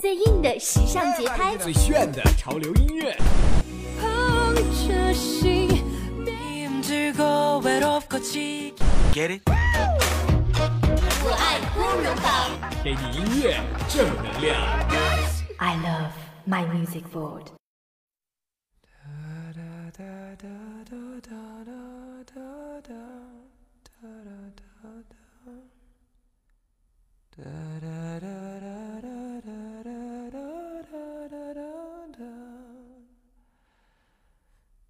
最硬的时尚节拍，最炫的潮流音乐。Get it？我爱光荣榜，给你音乐正能量。I love my music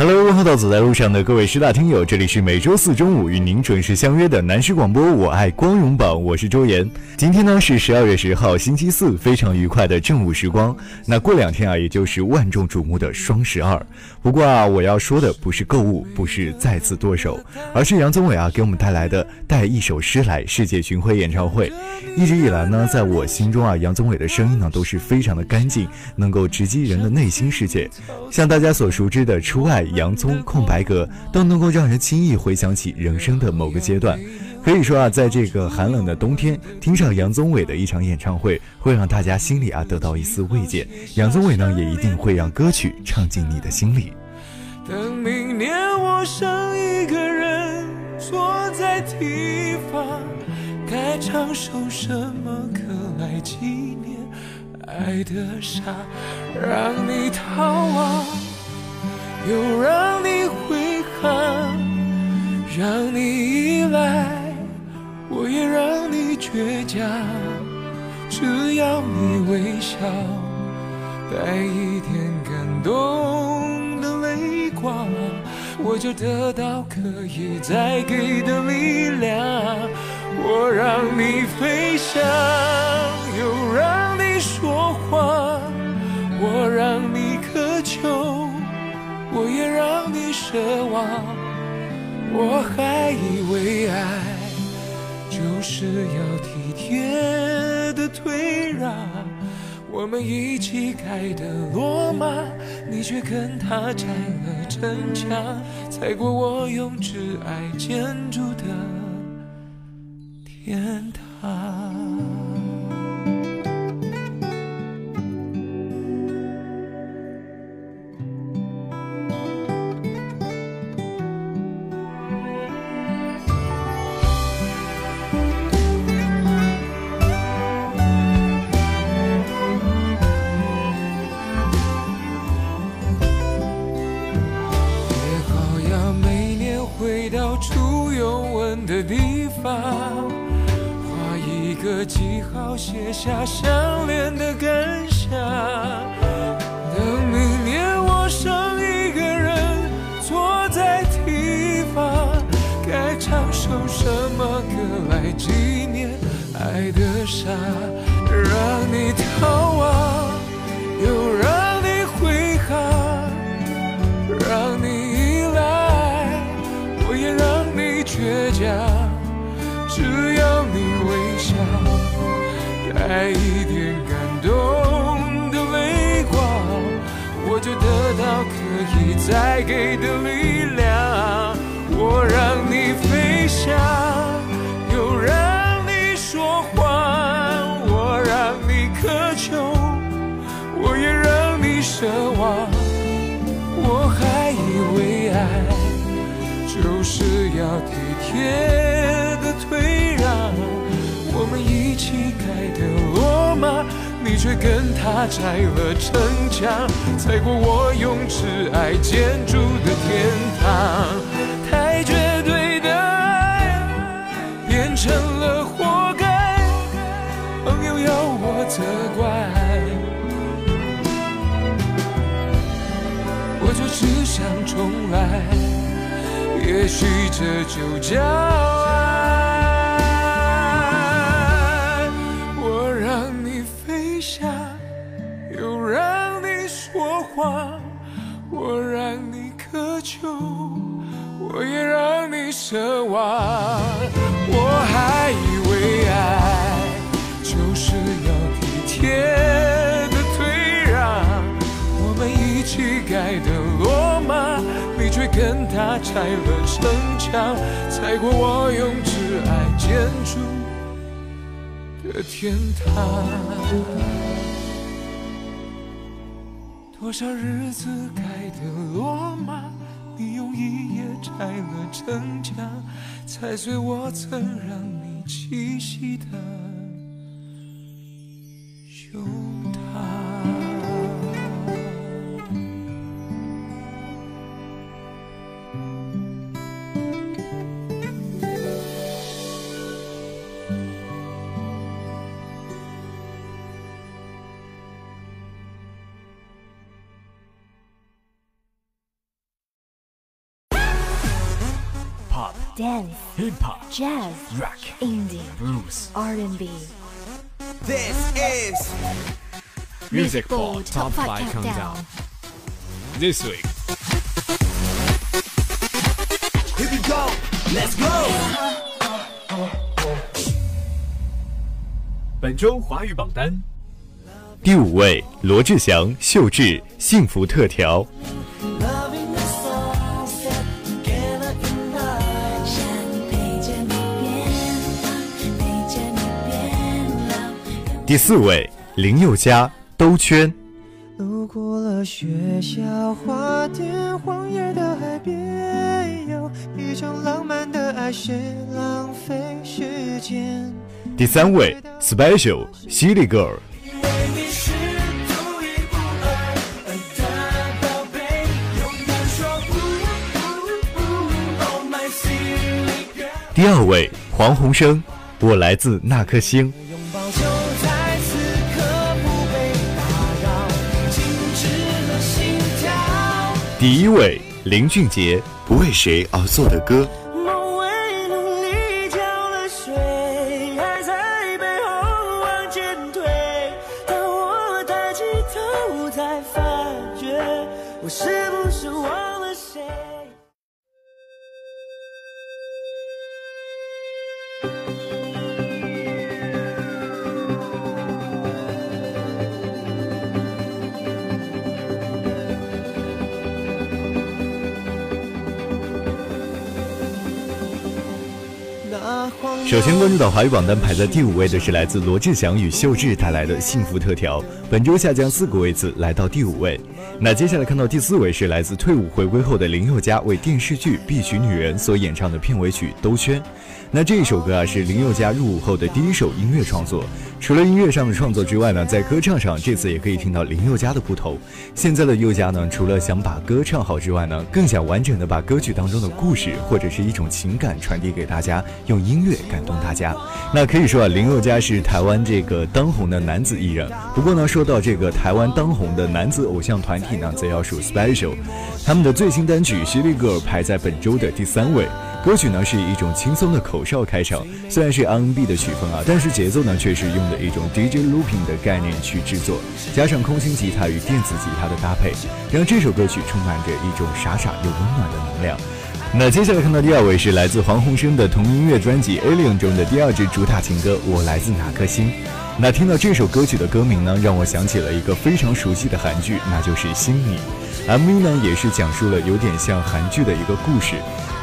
Hello，问候到走在路上的各位师大听友，这里是每周四中午与您准时相约的南师广播，我爱光荣榜，我是周岩。今天呢是十二月十号，星期四，非常愉快的正午时光。那过两天啊，也就是万众瞩目的双十二。不过啊，我要说的不是购物，不是再次剁手，而是杨宗纬啊给我们带来的带一首诗来世界巡回演唱会。一直以来呢，在我心中啊，杨宗纬的声音呢都是非常的干净，能够直击人的内心世界。像大家所熟知的《初爱》。洋葱空白格都能够让人轻易回想起人生的某个阶段，可以说啊，在这个寒冷的冬天，听上杨宗纬的一场演唱会，会让大家心里啊得到一丝慰藉。杨宗纬呢，也一定会让歌曲唱进你的心里。等明年我剩一个人坐在地方，该唱首什么歌来纪念爱的傻，让你逃亡。又让你挥汗，让你依赖，我也让你倔强。只要你微笑，带一点感动的泪光，我就得到可以再给的力量。我让你飞翔，又让你说谎，我让你奢望，我还以为爱就是要体贴的退让。我们一起盖的罗马，你却跟他拆了城墙，踩过我用挚爱建筑的天堂。的地方，画一个记号写下相恋的感想。等明年我剩一个人坐在堤防，该唱首什么歌来纪念爱的傻？让你逃亡，又让带一点感动的泪光，我就得到可以再给的力量。我让你飞翔，又让你说谎，我让你渴求，我也让你奢望。我还以为爱就是要体贴。乞丐的罗马，你却跟他拆了城墙，踩过我用挚爱建筑的天堂。太绝对的爱变成了活该，朋友要我责怪，我就只想重来，也许这就叫爱。我让你渴求，我也让你奢望。我还以为爱就是要体贴的退让，我们一起盖的罗马，你却跟他拆了城墙，踩过我用挚爱建筑的天堂。多少日子盖的罗马，你用一夜拆了城墙，踩碎我曾让你栖息的胸 Dance, hip hop, jazz, rock, indie, blues, R&B. This is music board top 5 countdown. This week, here we go. Let's go. 本周华语榜单第五位，罗志祥《秀智》幸福特调。 第四位，林宥嘉兜圈。路过了学校花店，荒野的海边，有一场浪漫的爱，谁浪费时间？第三位，Special 犀利 Girl。第二位，黄鸿升，我来自那颗星。拥抱第一位，林俊杰，不为谁而作的歌。首先关注到华语榜单排在第五位的是来自罗志祥与秀智带来的《幸福特调》，本周下降四个位次，来到第五位。那接下来看到第四位是来自退伍回归后的林宥嘉为电视剧《必娶女人》所演唱的片尾曲《兜圈》。那这一首歌啊是林宥嘉入伍后的第一首音乐创作。除了音乐上的创作之外呢，在歌唱上这次也可以听到林宥嘉的不同。现在的宥嘉呢，除了想把歌唱好之外呢，更想完整的把歌曲当中的故事或者是一种情感传递给大家，用音乐感动大家。那可以说啊，林宥嘉是台湾这个当红的男子艺人。不过呢，说到这个台湾当红的男子偶像团体呢，则要数 Special，他们的最新单曲《犀利 Girl》排在本周的第三位。歌曲呢是一种轻松的口哨开场，虽然是 R&B 的曲风啊，但是节奏呢却是用的一种 DJ looping 的概念去制作，加上空心吉他与电子吉他的搭配，让这首歌曲充满着一种傻傻又温暖的能量。那接下来看到第二位是来自黄鸿升的同音乐专辑《Alien》中的第二支主打情歌《我来自哪颗星》。那听到这首歌曲的歌名呢，让我想起了一个非常熟悉的韩剧，那就是《星你》。MV 呢也是讲述了有点像韩剧的一个故事。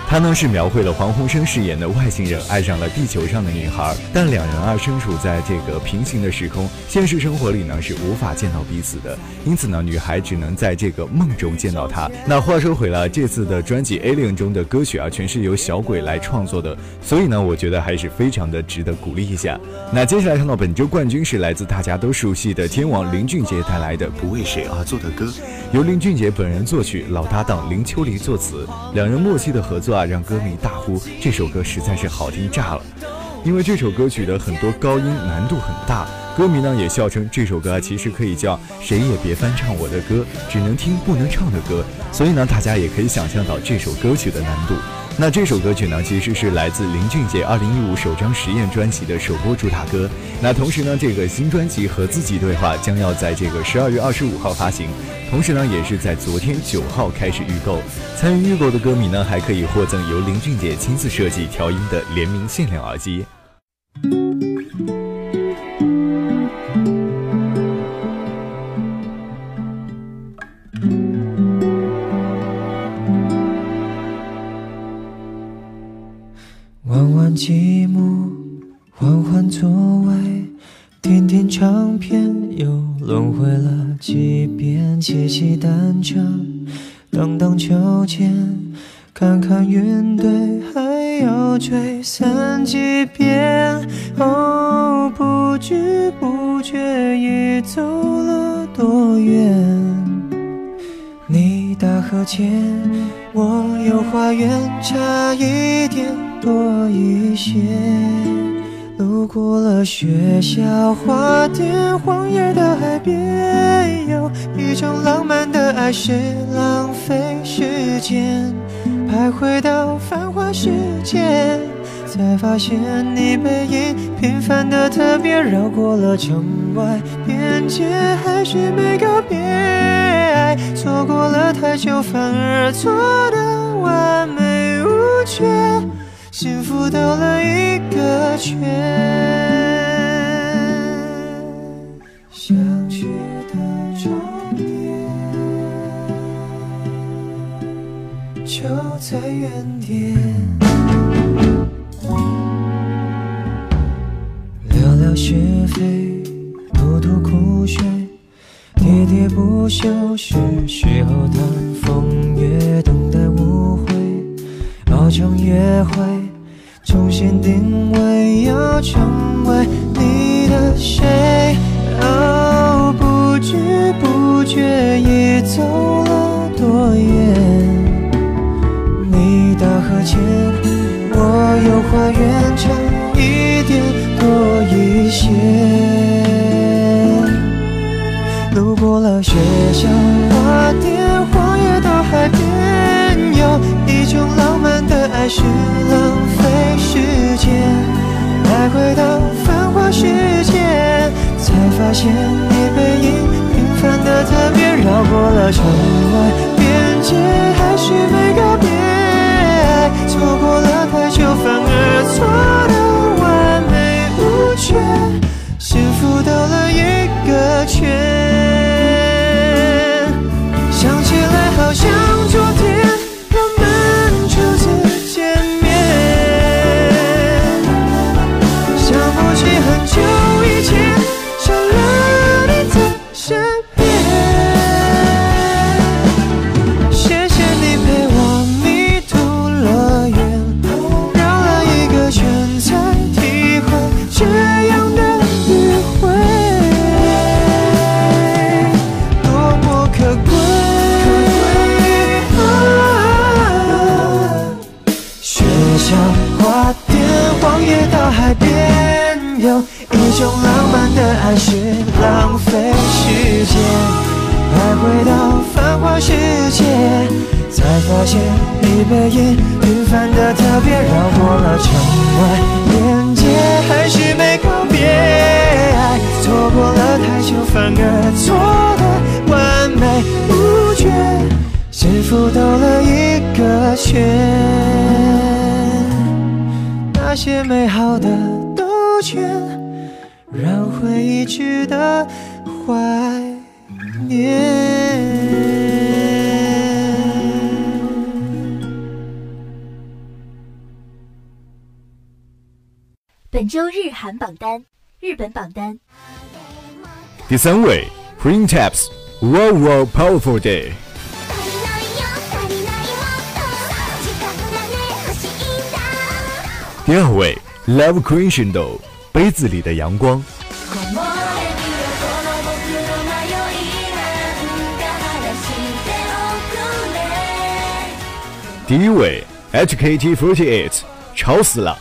他呢是描绘了黄鸿升饰演的外星人爱上了地球上的女孩，但两人啊身处在这个平行的时空，现实生活里呢是无法见到彼此的，因此呢女孩只能在这个梦中见到他。那话说回来，这次的专辑《Alien》中的歌曲啊，全是由小鬼来创作的，所以呢我觉得还是非常的值得鼓励一下。那接下来看到本周冠军是来自大家都熟悉的天王林俊杰带来的《不为谁而作的歌》，由林俊杰本人作曲，老搭档林秋离作词，两人默契的合作啊，让歌迷大呼这首歌实在是好听炸了。因为这首歌曲的很多高音难度很大，歌迷呢也笑称这首歌其实可以叫谁也别翻唱我的歌，只能听不能唱的歌。所以呢，大家也可以想象到这首歌曲的难度。那这首歌曲呢，其实是来自林俊杰二零一五首张实验专辑的首播主打歌。那同时呢，这个新专辑和自己对话将要在这个十二月二十五号发行，同时呢，也是在昨天九号开始预购。参与预购的歌迷呢，还可以获赠由林俊杰亲自设计调音的联名限量耳机。骑单车，荡荡秋千，看看云堆，还要追散几遍。哦，不知不觉已走了多远？你大河前，我有花园，差一点多一些。路过了学校花店，荒野的海边，有一种还是浪费时间，徘徊到繁华世界，才发现你背影平凡的特别，绕过了城外边界，还是没告别。爱错过了太久，反而错的完美无缺，幸福兜了一个圈。在原点。聊聊是非，吐吐苦水。喋喋不休，是时候谈风月，等待误会，熬成约会，重新定位，要成为你的谁？哦，不知不觉已走前，我有花园，差一点多一些。路过了学校花店，荒野到海边，有一种浪漫的爱是浪费时间，徘徊到繁华世界，才发现你背影平凡的特别，绕过了城外边界，还是没告别，错的完美无缺。幸福兜了一个圈。发现你背影平凡的特别，绕过了城外边界，还是没告别，爱错过了太久，反而错的完美无缺。幸福兜了一个圈，那些美好的兜圈，让回忆值得怀念。本周日韩榜单，日本榜单第三位，Green Taps Wow Wow Powerful Day。足りないよ足りないもっと時間がね欲しいんだ第二位，Love Crescendo 杯子里的阳光。木漏れ日がこの僕の迷いなんか晴らしておくれ第一位，HKT48 吵死了。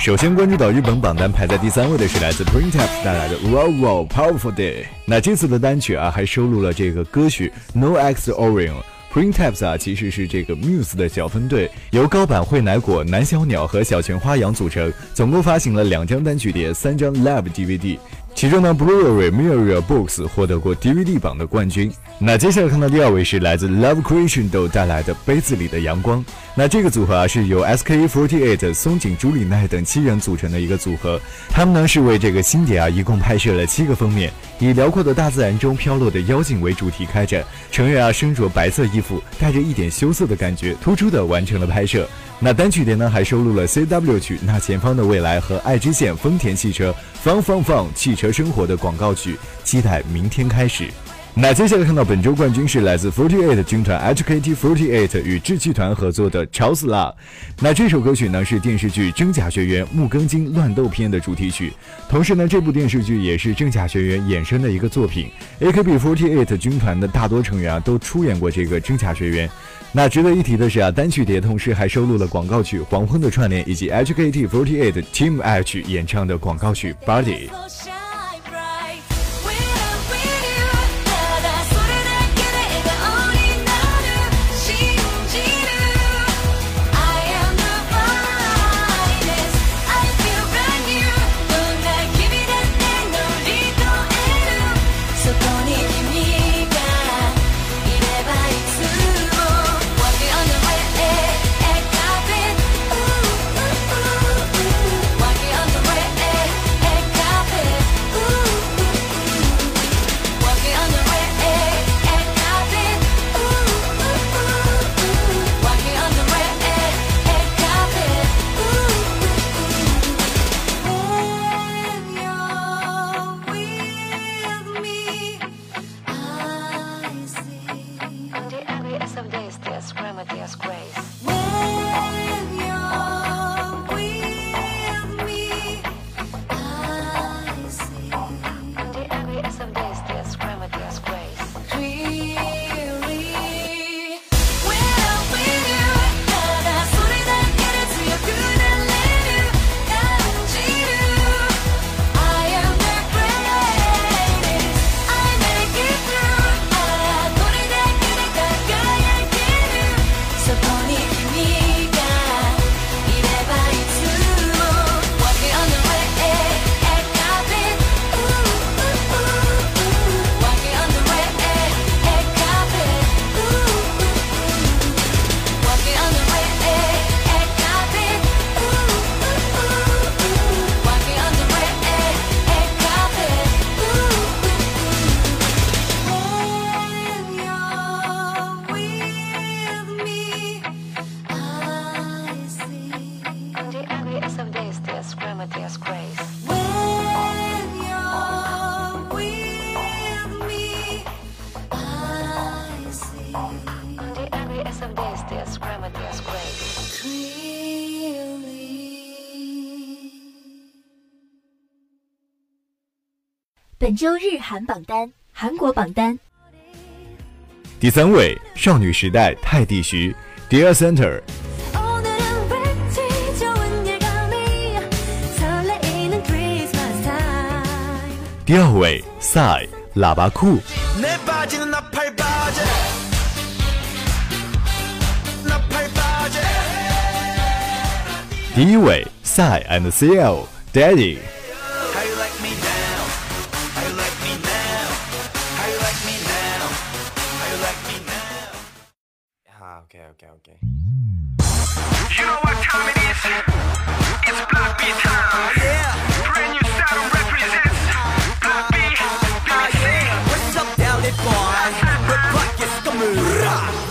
首先关注到日本榜单排在第三位的是来自 Printaps 带来的 Wow Wow Powerful Day。那这次的单曲啊，还收录了这个歌曲 No X Orion。Printaps 啊，其实是这个 Muse 的小分队，由高坂惠乃果、南小鸟和小泉花阳组成，总共发行了两张单曲碟、三张 Live DVD。其中呢，Blu-ray Mirror Books 获得过 DVD 榜的冠军。那接下来看到第二位是来自 Love Creation 都带来的《杯子里的阳光》。那这个组合啊，是由 SKE48、松井朱里奈等七人组成的一个组合。他们呢是为这个新碟啊，一共拍摄了七个封面，以辽阔的大自然中飘落的妖精为主题开展。成员啊身着白色衣服，带着一点羞涩的感觉，突出的完成了拍摄。那单曲碟呢，还收录了 CW 曲《那前方的未来》和爱知县丰田汽车放放放汽车生活的广告曲，期待明天开始。那接下来看到本周冠军是来自 Forty Eight 军团 HKT Forty Eight 与志气团合作的《吵死了》。那这首歌曲呢是电视剧《真假学园木更津乱斗篇》的主题曲，同时呢这部电视剧也是《真假学园》衍生的一个作品。AKB Forty Eight 军团的大多成员啊都出演过这个《真假学园》。那值得一提的是啊，单曲碟同时还收录了广告曲《黄昏的串联》以及 HKT Forty Eight Team H 演唱的广告曲《Body》。周日韩榜单，韩国榜单。第三位，少女时代泰迪徐，Dear Center。第二位，Psy 喇叭裤。第一位，Psy and CL Daddy。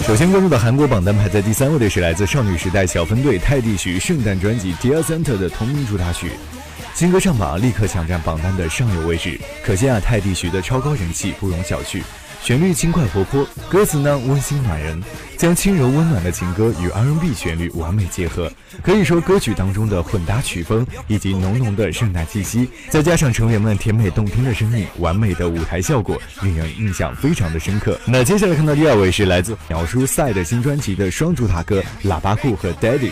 首先关注的韩国榜单排在第三位的是来自少女时代小分队泰迪徐圣诞专辑《Dear Santa》的同名主打曲，新歌上榜立刻抢占榜单的上游位置，可见啊泰迪徐的超高人气不容小觑。旋律轻快活泼，歌词呢温馨暖人，将轻柔温暖的情歌与 R&B 旋律完美结合。可以说，歌曲当中的混搭曲风以及浓浓的圣诞气息，再加上成员们甜美动听的声音，完美的舞台效果，令人印象非常的深刻。那接下来看到第二位是来自鸟叔赛的新专辑的双主打歌《喇叭裤》和《Daddy》。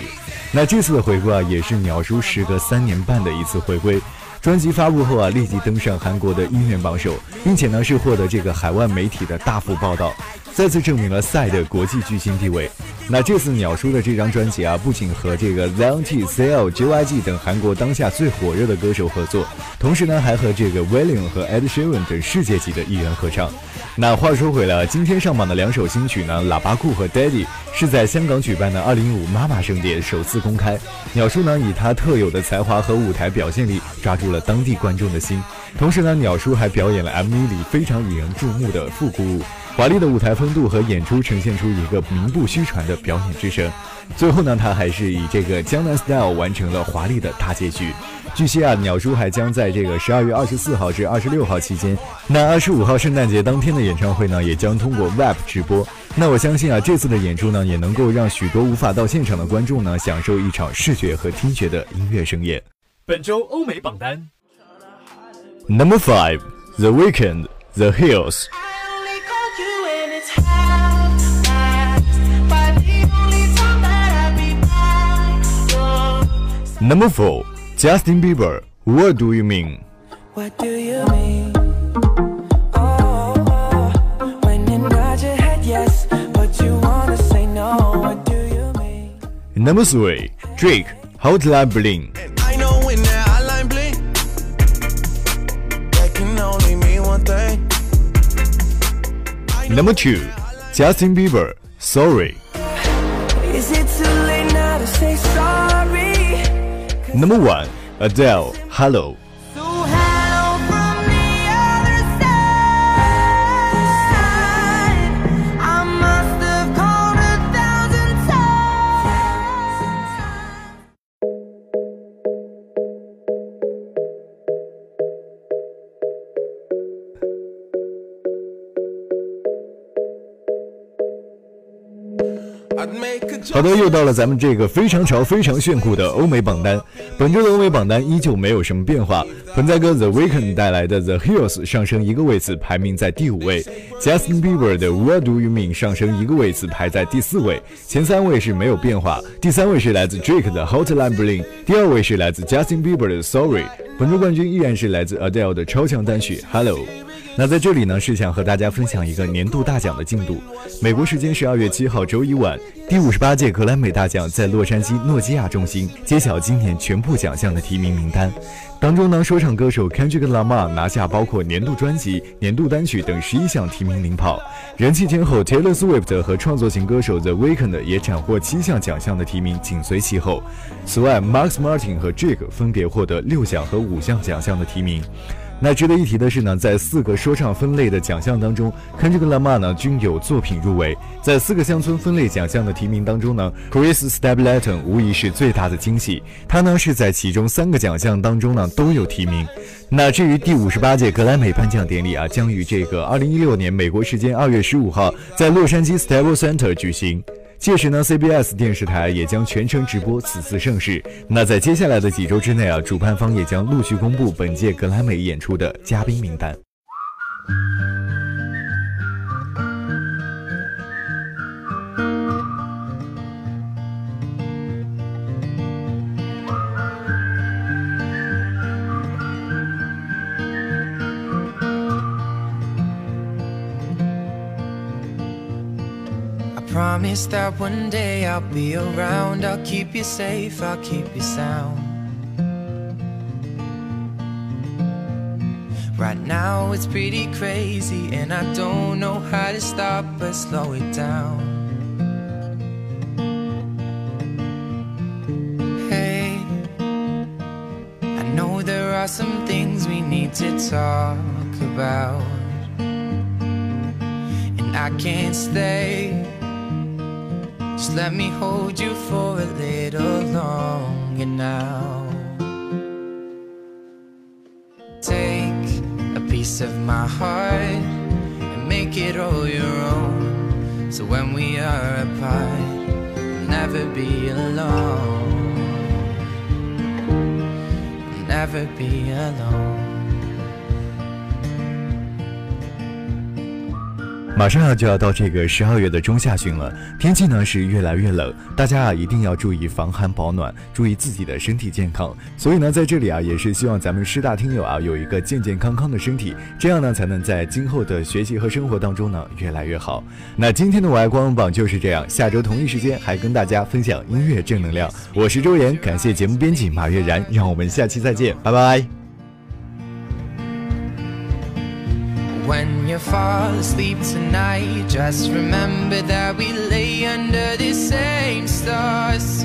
那这次的回归啊，也是鸟叔时隔三年半的一次回归。专辑发布后啊，立即登上韩国的音乐榜首，并且呢是获得这个海外媒体的大幅报道，再次证明了赛的国际巨星地位。那这次鸟叔的这张专辑啊，不仅和这个 z o n T、CL、JYG 等韩国当下最火热的歌手合作，同时呢还和这个 William 和 Ed Sheeran 等世界级的艺人合唱。那话说回来，今天上榜的两首新曲呢，《喇叭裤》和《Daddy》是在香港举办的2015妈妈盛典首次公开。鸟叔呢以他特有的才华和舞台表现力抓住了当地观众的心，同时呢，鸟叔还表演了 MV 里非常引人注目的复古舞。华丽的舞台风度和演出呈现出一个名不虚传的表演之声。最后呢，他还是以这个江南 style 完成了华丽的大结局。据悉啊，鸟叔还将在这个十二月二十四号至二十六号期间，那二十五号圣诞节当天的演唱会呢，也将通过 Web 直播。那我相信啊，这次的演出呢，也能够让许多无法到现场的观众呢，享受一场视觉和听觉的音乐盛宴。本周欧美榜单 Number five, The Weekend，The Hills. Number four, Justin Bieber, What Do You Mean? What do you mean? Oh, when you nod your head yes, but you wanna say no. What do you mean? Number three, Drake, Hotline Bling. I know when that hotline bling, that can only mean one thing. Number two, Justin Bieber, Sorry. Is it too late now to say sorry? Number 1. Adele, Hello. 好的，又到了咱们这个非常潮、非常炫酷的欧美榜单。本周的欧美榜单依旧没有什么变化。盆栽哥 The Weeknd 带来的 The Hills 上升一个位次，排名在第五位。Justin Bieber 的 What Do You Mean 上升一个位次，排在第四位。前三位是没有变化。第三位是来自 Drake 的 Hotline Bling，第二位是来自 Justin Bieber 的 Sorry。本周冠军依然是来自 Adele 的超强单曲 Hello。那在这里呢，是想和大家分享一个年度大奖的进度。美国时间十二月七号周一晚，第五十八届格莱美大奖在洛杉矶诺基亚中心揭晓今年全部奖项的提名名单。当中呢，说唱歌手 Kendrick Lamar 拿下包括年度专辑、年度单曲等十一项提名领跑，人气天后 Taylor Swift 和创作型歌手 The Weeknd 也斩获七项奖项的提名，紧随其后。此外，Max Martin 和 Drake 分别获得六项和五项奖项的提名。那值得一提的是呢，在四个说唱分类的奖项当中，Kendrick Lamar 呢均有作品入围。在四个乡村分类奖项的提名当中呢，Chris Stapleton 无疑是最大的惊喜，他呢是在其中三个奖项当中呢都有提名。那至于第五十八届格莱美颁奖典礼啊，将于这个二零一六年美国时间二月十五号在洛杉矶 Staples Center 举行。届时呢，CBS 电视台也将全程直播此次盛事。那在接下来的几周之内啊，主办方也将陆续公布本届格莱美演出的嘉宾名单。Promise that one day I'll be around. I'll keep you safe, I'll keep you sound. Right now it's pretty crazy, and I don't know how to stop but slow it down. Hey, I know there are some things we need to talk about and I can't stay. Just let me hold you for a little longer now. Take a piece of my heart and make it all your own. So when we are apart, you'll never be alone. You'll never be alone. 马上啊就要到这个十二月的中下旬了，天气呢是越来越冷，大家啊一定要注意防寒保暖，注意自己的身体健康。所以呢，在这里啊也是希望咱们师大听友啊有一个健健康康的身体，这样呢才能在今后的学习和生活当中呢越来越好。那今天的我爱光荣榜就是这样，下周同一时间还跟大家分享音乐正能量。我是周岩，感谢节目编辑马月然，让我们下期再见，拜拜。When you fall asleep tonight, just remember that we lay under the same stars.